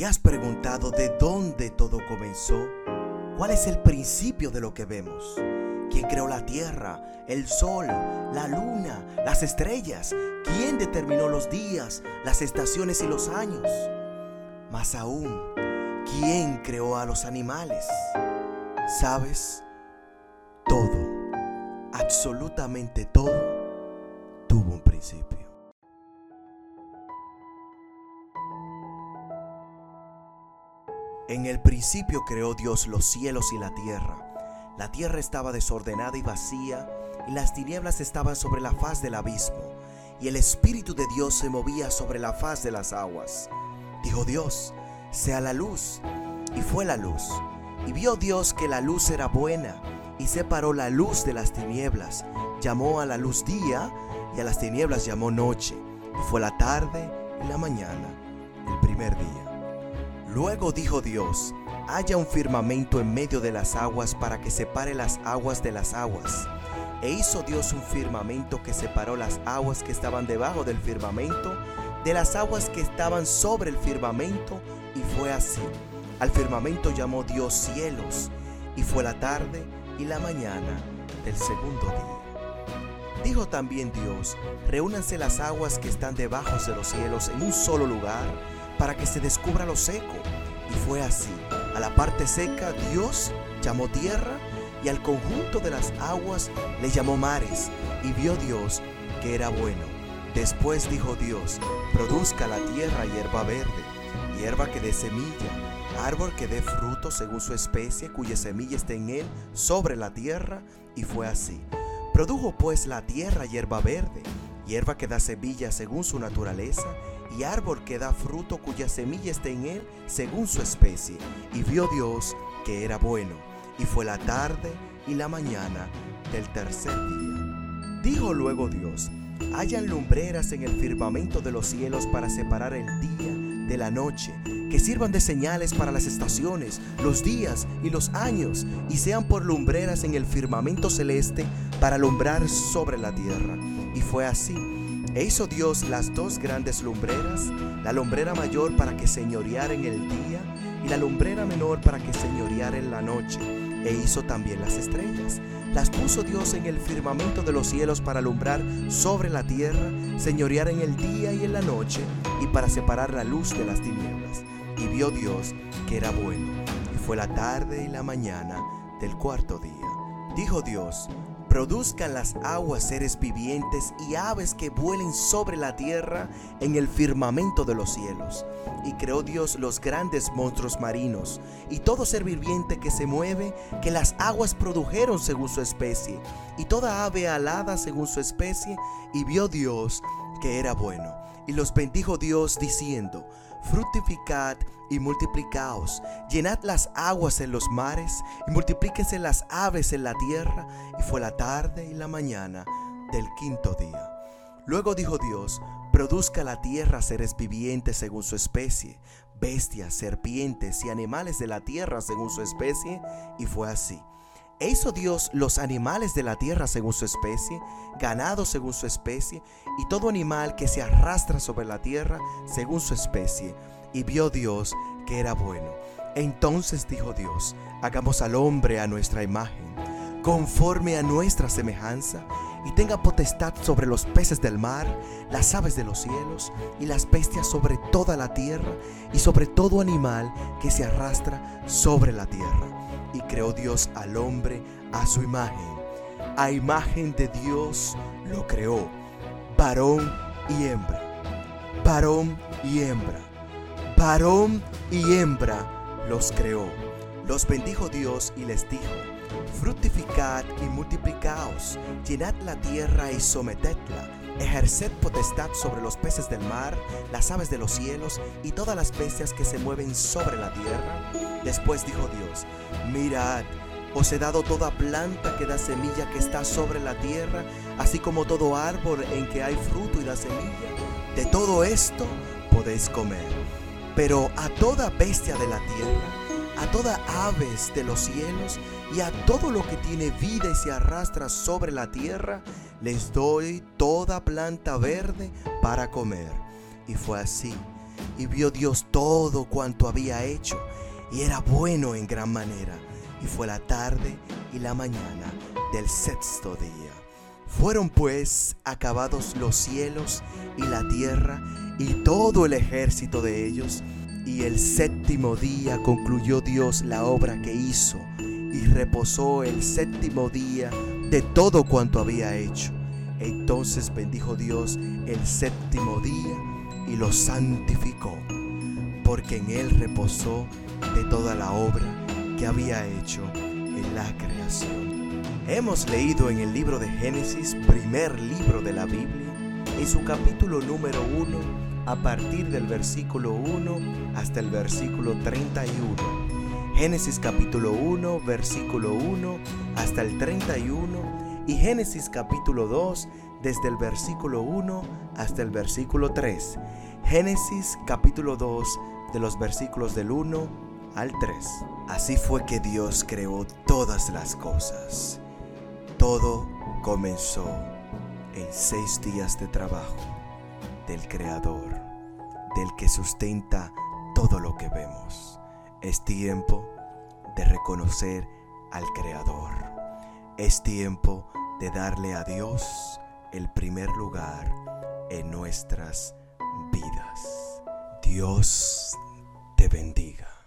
¿Te has preguntado de dónde todo comenzó? ¿Cuál es el principio de lo que vemos? ¿Quién creó la tierra, el sol, la luna, las estrellas? ¿Quién determinó los días, las estaciones y los años? Más aún, ¿quién creó a los animales? ¿Sabes? Todo, absolutamente todo, tuvo un principio. En el principio creó Dios los cielos y la tierra. La tierra estaba desordenada y vacía, y las tinieblas estaban sobre la faz del abismo, y el Espíritu de Dios se movía sobre la faz de las aguas. Dijo Dios, sea la luz, y fue la luz. Y vio Dios que la luz era buena, y separó la luz de las tinieblas. Llamó a la luz día, y a las tinieblas llamó noche. Y fue la tarde y la mañana, el primer día. Luego dijo Dios, haya un firmamento en medio de las aguas para que separe las aguas de las aguas. E hizo Dios un firmamento que separó las aguas que estaban debajo del firmamento de las aguas que estaban sobre el firmamento, y fue así. Al firmamento llamó Dios cielos, y fue la tarde y la mañana del segundo día. Dijo también Dios, reúnanse las aguas que están debajo de los cielos en un solo lugar, para que se descubra lo seco. Y fue así. A la parte seca Dios llamó tierra y al conjunto de las aguas le llamó mares. Y vio Dios que era bueno. Después dijo Dios, produzca la tierra hierba verde, hierba que dé semilla, árbol que dé fruto según su especie, cuya semilla esté en él sobre la tierra. Y fue así. Produjo pues la tierra hierba verde, hierba que da semilla según su naturaleza, y árbol que da fruto cuya semilla esté en él según su especie. Y vio Dios que era bueno, y fue la tarde y la mañana del tercer día. Dijo luego Dios, hayan lumbreras en el firmamento de los cielos para separar el día de la noche, que sirvan de señales para las estaciones, los días y los años, y sean por lumbreras en el firmamento celeste para alumbrar sobre la tierra. Y fue así. E hizo Dios las dos grandes lumbreras, la lumbrera mayor para que señoreara en el día y la lumbrera menor para que señoreara en la noche. E hizo también las estrellas. Las puso Dios en el firmamento de los cielos para alumbrar sobre la tierra, señorear en el día y en la noche, y para separar la luz de las tinieblas. Y vio Dios que era bueno. Y fue la tarde y la mañana del cuarto día. Dijo Dios, produzcan las aguas seres vivientes y aves que vuelen sobre la tierra en el firmamento de los cielos. Y creó Dios los grandes monstruos marinos y todo ser viviente que se mueve, que las aguas produjeron según su especie, y toda ave alada según su especie, y vio Dios que era bueno. Y los bendijo Dios diciendo, fructificad y multiplicaos, llenad las aguas en los mares y multiplíquense las aves en la tierra. Y fue la tarde y la mañana del quinto día. Luego dijo Dios, produzca la tierra seres vivientes según su especie, bestias, serpientes y animales de la tierra según su especie. Y fue así. E hizo Dios los animales de la tierra según su especie, ganado según su especie, y todo animal que se arrastra sobre la tierra según su especie. Y vio Dios que era bueno. Entonces dijo Dios, hagamos al hombre a nuestra imagen, conforme a nuestra semejanza, y tenga potestad sobre los peces del mar, las aves de los cielos, y las bestias sobre toda la tierra, y sobre todo animal que se arrastra sobre la tierra y creó Dios al hombre a su imagen. A imagen de Dios lo creó, varón y hembra. Varón y hembra. Varón y hembra los creó. Los bendijo Dios y les dijo, fructificad y multiplicaos, llenad la tierra y sometedla, ejerced potestad sobre los peces del mar, las aves de los cielos y todas las bestias que se mueven sobre la tierra. Después dijo Dios, mirad, os he dado toda planta que da semilla que está sobre la tierra, así como todo árbol en que hay fruto y da semilla. De todo esto podéis comer. Pero a toda bestia de la tierra, a toda aves de los cielos y a todo lo que tiene vida y se arrastra sobre la tierra, les doy toda planta verde para comer. Y fue así. y vio Dios todo cuanto había hecho, y era bueno en gran manera. Y fue la tarde y la mañana del sexto día. Fueron pues acabados los cielos y la tierra y todo el ejército de ellos, y el séptimo día concluyó Dios la obra que hizo, y reposó el séptimo día de todo cuanto había hecho. Entonces bendijo Dios el séptimo día y lo santificó, porque en él reposó de toda la obra que había hecho en la creación. Hemos leído en el libro de Génesis, primer libro de la Biblia, en su capítulo número 1, a partir del versículo 1 hasta el versículo 31. Génesis capítulo 1, versículo 1 hasta el 31 y Génesis capítulo 2 desde el versículo 1 hasta el versículo 3. Génesis capítulo 2 de los versículos del 1 al 3. Así fue que Dios creó todas las cosas. Todo comenzó en seis días de trabajo del Creador, del que sustenta todo lo que vemos. Es tiempo de reconocer al Creador. Es tiempo de darle a Dios el primer lugar en nuestras vidas. Dios te bendiga.